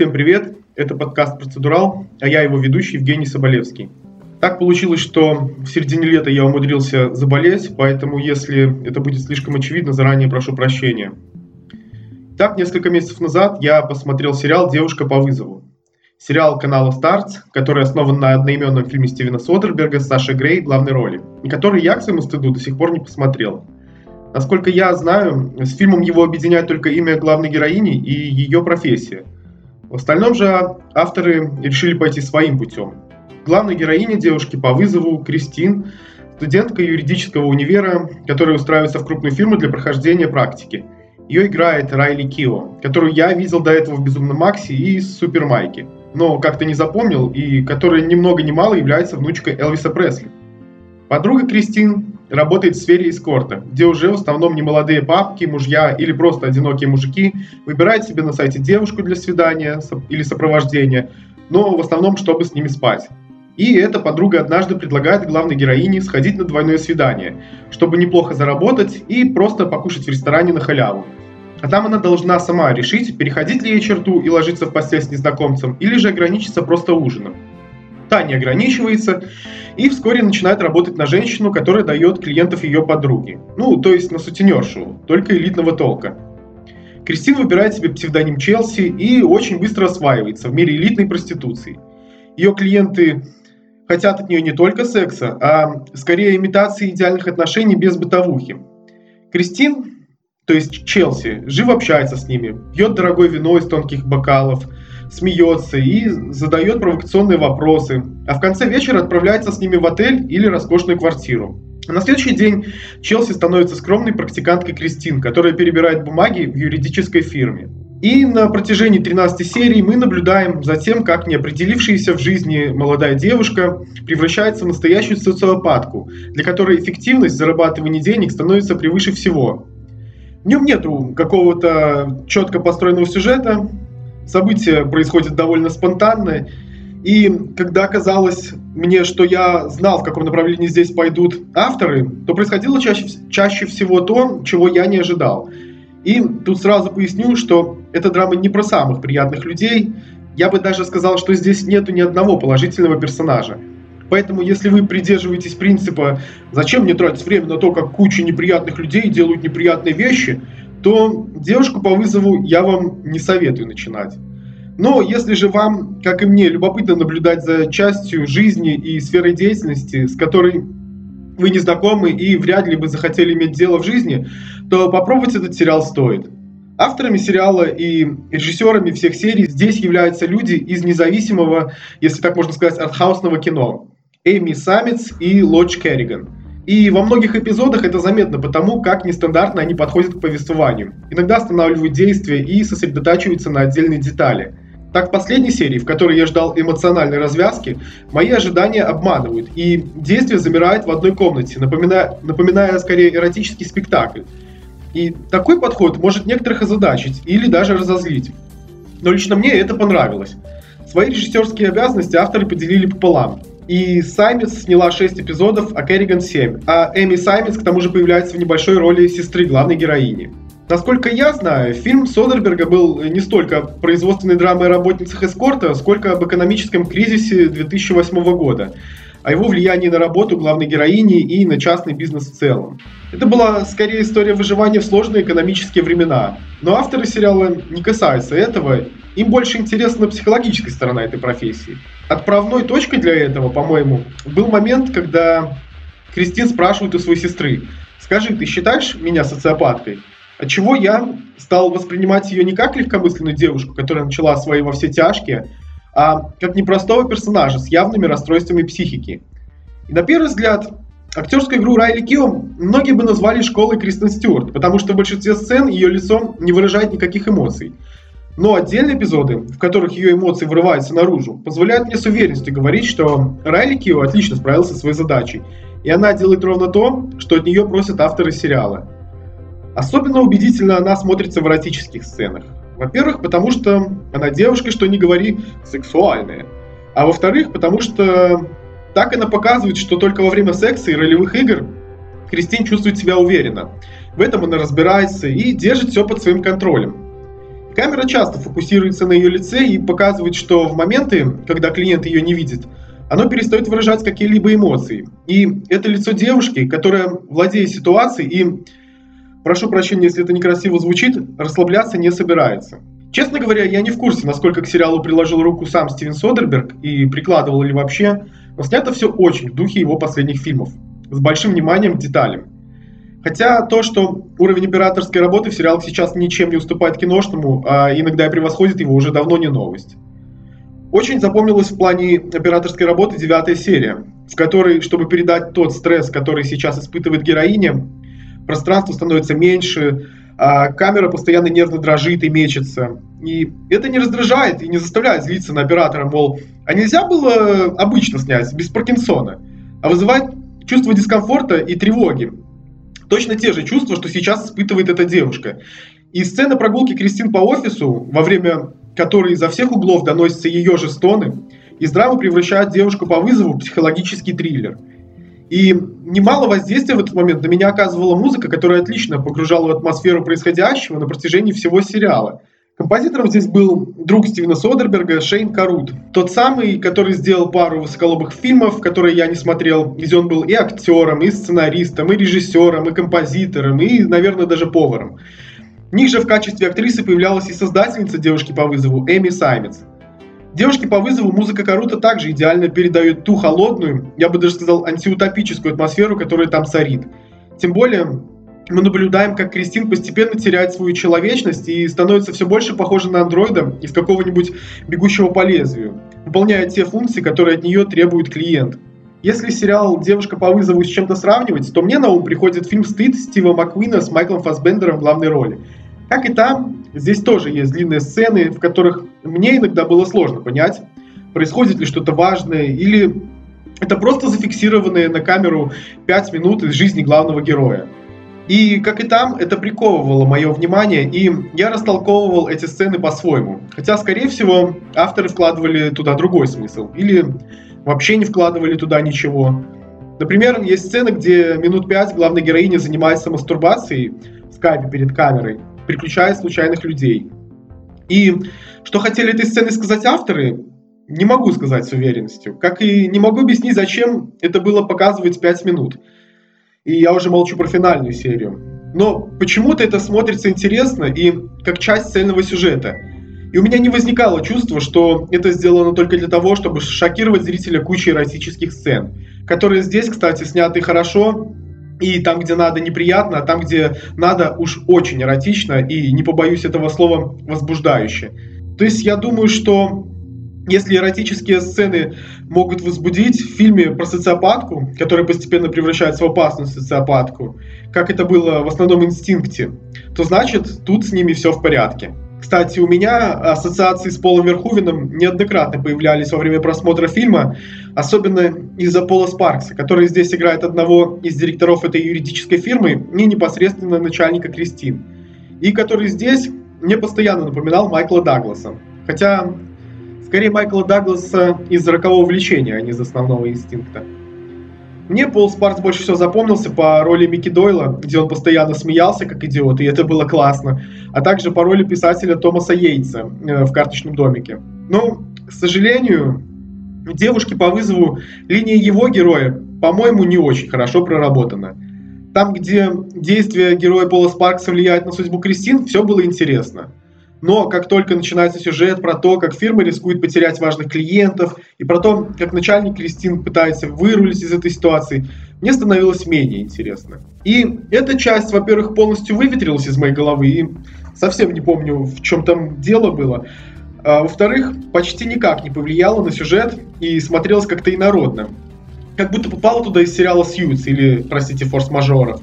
Всем привет, это подкаст «Процедурал», а я его ведущий Евгений Соболевский. Так получилось, что в середине лета я умудрился заболеть, поэтому если это будет слишком очевидно, заранее прошу прощения. Так, несколько месяцев назад я посмотрел сериал «Девушка по вызову». Сериал канала Starts, который основан на одноименном фильме Стивена Содерберга с Сашей Грей в главной роли, и который я, к своему стыду, до сих пор не посмотрел. Насколько я знаю, с фильмом его объединяет только имя главной героини и ее профессия. В остальном же авторы решили пойти своим путем. Главная героиня девушки по вызову Кристин, студентка юридического универа, которая устраивается в крупную фирму для прохождения практики. Ее играет Райли Кио, которую я видел до этого в «Безумном Максе» и «Супер Майке», но как-то не запомнил, и которая ни много ни мало является внучкой Элвиса Пресли. Подруга Кристин работает в сфере эскорта, где уже в основном немолодые папки, мужья или просто одинокие мужики выбирают себе на сайте девушку для свидания или сопровождения, но в основном, чтобы с ними спать. И эта подруга однажды предлагает главной героине сходить на двойное свидание, чтобы неплохо заработать и просто покушать в ресторане на халяву. А там она должна сама решить, переходить ли ей черту и ложиться в постель с незнакомцем, или же ограничиться просто ужином. Та не ограничивается и вскоре начинает работать на женщину, которая дает клиентов ее подруги. Ну, то есть на сутенершу, только элитного толка. Кристин выбирает себе псевдоним Челси и очень быстро осваивается в мире элитной проституции. Ее клиенты хотят от нее не только секса, а скорее имитации идеальных отношений без бытовухи. Кристин, то есть Челси, живо общается с ними, пьет дорогое вино из тонких бокалов, смеется и задает провокационные вопросы, а в конце вечера отправляется с ними в отель или роскошную квартиру. На следующий день Челси становится скромной практиканткой Кристин, которая перебирает бумаги в юридической фирме. И на протяжении 13 серии мы наблюдаем за тем, как неопределившаяся в жизни молодая девушка превращается в настоящую социопатку, для которой эффективность зарабатывания денег становится превыше всего. В нем нету какого-то четко построенного сюжета, события происходят довольно спонтанно, и когда казалось мне, что я знал, в каком направлении здесь пойдут авторы, то происходило чаще, чаще всего то, чего я не ожидал – и тут сразу поясню, что эта драма не про самых приятных людей. Я бы даже сказал, что здесь нету ни одного положительного персонажа. Поэтому, если вы придерживаетесь принципа «зачем мне тратить время на то, как куча неприятных людей делают неприятные вещи», то девушку по вызову я вам не советую начинать. Но если же вам, как и мне, любопытно наблюдать за частью жизни и сферой деятельности, с которой вы не знакомы и вряд ли бы захотели иметь дело в жизни, то попробовать этот сериал стоит. Авторами сериала и режиссерами всех серий здесь являются люди из независимого, если так можно сказать, артхаусного кино. Эми Саммитс и Лодж Керриган. И во многих эпизодах это заметно потому, как нестандартно они подходят к повествованию. Иногда останавливают действие и сосредотачиваются на отдельные детали – так в последней серии, в которой я ждал эмоциональной развязки, мои ожидания обманывают, и действие замирает в одной комнате, напоминая, напоминая скорее эротический спектакль. И такой подход может некоторых озадачить или даже разозлить. Но лично мне это понравилось. Свои режиссерские обязанности авторы поделили пополам. И Саймис сняла 6 эпизодов, а Керриган 7. А Эми Саймис к тому же появляется в небольшой роли сестры главной героини. Насколько я знаю, фильм Содерберга был не столько производственной драмой о работницах эскорта, сколько об экономическом кризисе 2008 года, о его влиянии на работу главной героини и на частный бизнес в целом. Это была скорее история выживания в сложные экономические времена. Но авторы сериала не касаются этого, им больше интересна психологическая сторона этой профессии. Отправной точкой для этого, по-моему, был момент, когда Кристин спрашивает у своей сестры, «Скажи, ты считаешь меня социопаткой?» Отчего я стал воспринимать ее не как легкомысленную девушку, которая начала свои во все тяжкие, а как непростого персонажа с явными расстройствами психики. И на первый взгляд, актерскую игру Райли Кио многие бы назвали школой Кристен Стюарт, потому что в большинстве сцен ее лицо не выражает никаких эмоций. Но отдельные эпизоды, в которых ее эмоции вырываются наружу, позволяют мне с уверенностью говорить, что Райли Кио отлично справился со своей задачей, и она делает ровно то, что от нее просят авторы сериала – Особенно убедительно она смотрится в эротических сценах. Во-первых, потому что она девушка, что не говори, сексуальная. А во-вторых, потому что так она показывает, что только во время секса и ролевых игр Кристин чувствует себя уверенно. В этом она разбирается и держит все под своим контролем. Камера часто фокусируется на ее лице и показывает, что в моменты, когда клиент ее не видит, оно перестает выражать какие-либо эмоции. И это лицо девушки, которая, владея ситуацией и, прошу прощения, если это некрасиво звучит, расслабляться не собирается. Честно говоря, я не в курсе, насколько к сериалу приложил руку сам Стивен Содерберг и прикладывал ли вообще, но снято все очень в духе его последних фильмов, с большим вниманием к деталям. Хотя то, что уровень операторской работы в сериалах сейчас ничем не уступает киношному, а иногда и превосходит его, уже давно не новость. Очень запомнилась в плане операторской работы девятая серия, в которой, чтобы передать тот стресс, который сейчас испытывает героиня, пространство становится меньше, а камера постоянно нервно дрожит и мечется. И это не раздражает и не заставляет злиться на оператора, мол, а нельзя было обычно снять, без Паркинсона, а вызывает чувство дискомфорта и тревоги. Точно те же чувства, что сейчас испытывает эта девушка. И сцена прогулки Кристин по офису, во время который изо всех углов доносятся ее же стоны, из драмы превращает девушку по вызову в психологический триллер. И немало воздействия в этот момент на меня оказывала музыка, которая отлично погружала в атмосферу происходящего на протяжении всего сериала. Композитором здесь был друг Стивена Содерберга Шейн Карут. Тот самый, который сделал пару высоколобых фильмов, которые я не смотрел, где он был и актером, и сценаристом, и режиссером, и композитором, и, наверное, даже поваром. Ниже в качестве актрисы появлялась и создательница девушки по вызову Эми Саймец. Девушки по вызову музыка Карута также идеально передает ту холодную, я бы даже сказал, антиутопическую атмосферу, которая там царит. Тем более, мы наблюдаем, как Кристин постепенно теряет свою человечность и становится все больше похожа на андроида из какого-нибудь бегущего по лезвию, выполняя те функции, которые от нее требует клиент. Если сериал «Девушка по вызову» с чем-то сравнивать, то мне на ум приходит фильм «Стыд» Стива Маккуина с Майклом Фассбендером в главной роли. Как и там, здесь тоже есть длинные сцены, в которых мне иногда было сложно понять, происходит ли что-то важное, или это просто зафиксированные на камеру 5 минут из жизни главного героя. И, как и там, это приковывало мое внимание, и я растолковывал эти сцены по-своему. Хотя, скорее всего, авторы вкладывали туда другой смысл, или вообще не вкладывали туда ничего. Например, есть сцена, где минут пять главная героиня занимается мастурбацией в скайпе перед камерой, переключая случайных людей. И что хотели этой сценой сказать авторы, не могу сказать с уверенностью. Как и не могу объяснить, зачем это было показывать 5 минут. И я уже молчу про финальную серию. Но почему-то это смотрится интересно и как часть цельного сюжета. И у меня не возникало чувства, что это сделано только для того, чтобы шокировать зрителя кучей эротических сцен, которые здесь, кстати, сняты хорошо, и там, где надо, неприятно, а там, где надо, уж очень эротично и, не побоюсь этого слова, возбуждающе. То есть я думаю, что если эротические сцены могут возбудить в фильме про социопатку, которая постепенно превращается в опасную социопатку, как это было в основном инстинкте, то значит тут с ними все в порядке. Кстати, у меня ассоциации с Полом Верхувином неоднократно появлялись во время просмотра фильма, особенно из-за Пола Спаркса, который здесь играет одного из директоров этой юридической фирмы и непосредственно начальника Кристин, и который здесь мне постоянно напоминал Майкла Дагласа. Хотя, скорее Майкла Дагласа из рокового влечения, а не из основного инстинкта. Мне Пол Спаркс больше всего запомнился по роли Микки Дойла, где он постоянно смеялся как идиот, и это было классно, а также по роли писателя Томаса Йейтса э, в «Карточном домике». Но, к сожалению, девушки по вызову линия его героя, по-моему, не очень хорошо проработана. Там, где действия героя Пола Спаркса влияют на судьбу Кристин, все было интересно. Но как только начинается сюжет про то, как фирма рискует потерять важных клиентов, и про то, как начальник Кристин пытается вырулить из этой ситуации, мне становилось менее интересно. И эта часть, во-первых, полностью выветрилась из моей головы, и совсем не помню, в чем там дело было. А, во-вторых, почти никак не повлияла на сюжет и смотрелась как-то инородно. Как будто попала туда из сериала «Сьюз» или, простите, «Форс-мажоров».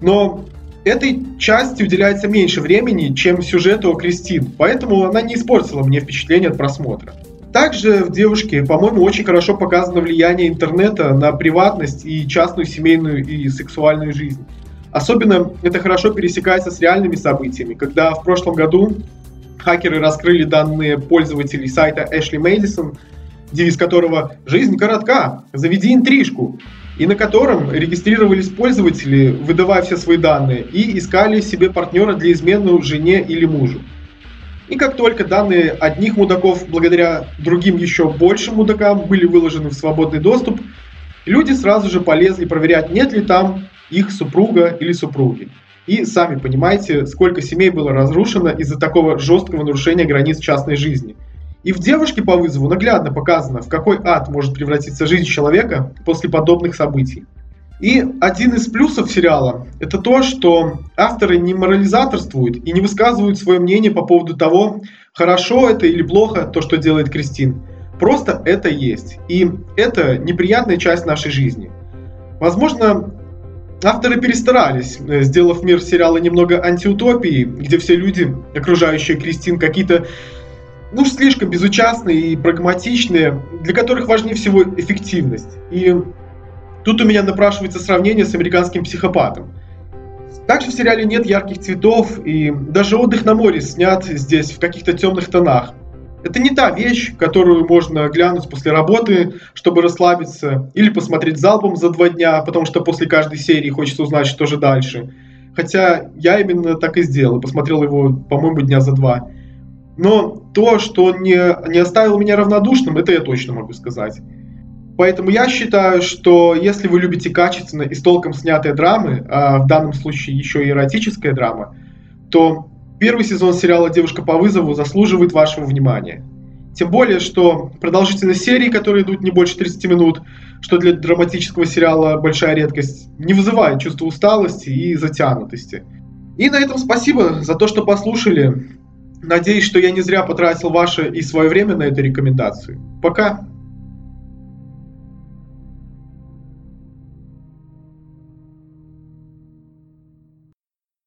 Но этой части уделяется меньше времени, чем сюжету о Кристин, поэтому она не испортила мне впечатление от просмотра. Также в «Девушке», по-моему, очень хорошо показано влияние интернета на приватность и частную семейную и сексуальную жизнь. Особенно это хорошо пересекается с реальными событиями, когда в прошлом году хакеры раскрыли данные пользователей сайта Эшли Мэдисон, девиз которого «Жизнь коротка, заведи интрижку», и на котором регистрировались пользователи, выдавая все свои данные, и искали себе партнера для измены жене или мужу. И как только данные одних мудаков, благодаря другим еще большим мудакам, были выложены в свободный доступ, люди сразу же полезли проверять, нет ли там их супруга или супруги. И сами понимаете, сколько семей было разрушено из-за такого жесткого нарушения границ частной жизни. И в «Девушке по вызову» наглядно показано, в какой ад может превратиться жизнь человека после подобных событий. И один из плюсов сериала – это то, что авторы не морализаторствуют и не высказывают свое мнение по поводу того, хорошо это или плохо то, что делает Кристин. Просто это есть. И это неприятная часть нашей жизни. Возможно, авторы перестарались, э, сделав мир сериала немного антиутопией, где все люди, окружающие Кристин, какие-то ну, слишком безучастные и прагматичные, для которых важнее всего эффективность. И Тут у меня напрашивается сравнение с американским психопатом. Также в сериале нет ярких цветов, и даже отдых на море снят здесь в каких-то темных тонах. Это не та вещь, которую можно глянуть после работы, чтобы расслабиться, или посмотреть залпом за два дня, потому что после каждой серии хочется узнать, что же дальше. Хотя я именно так и сделал, посмотрел его, по-моему, дня за два. Но то, что не, не оставило меня равнодушным, это я точно могу сказать. Поэтому я считаю, что если вы любите качественно и с толком снятые драмы, а в данном случае еще и эротическая драма, то первый сезон сериала «Девушка по вызову» заслуживает вашего внимания. Тем более, что продолжительность серии, которые идут не больше 30 минут, что для драматического сериала большая редкость, не вызывает чувства усталости и затянутости. И на этом спасибо за то, что послушали. Надеюсь, что я не зря потратил ваше и свое время на эту рекомендацию. Пока!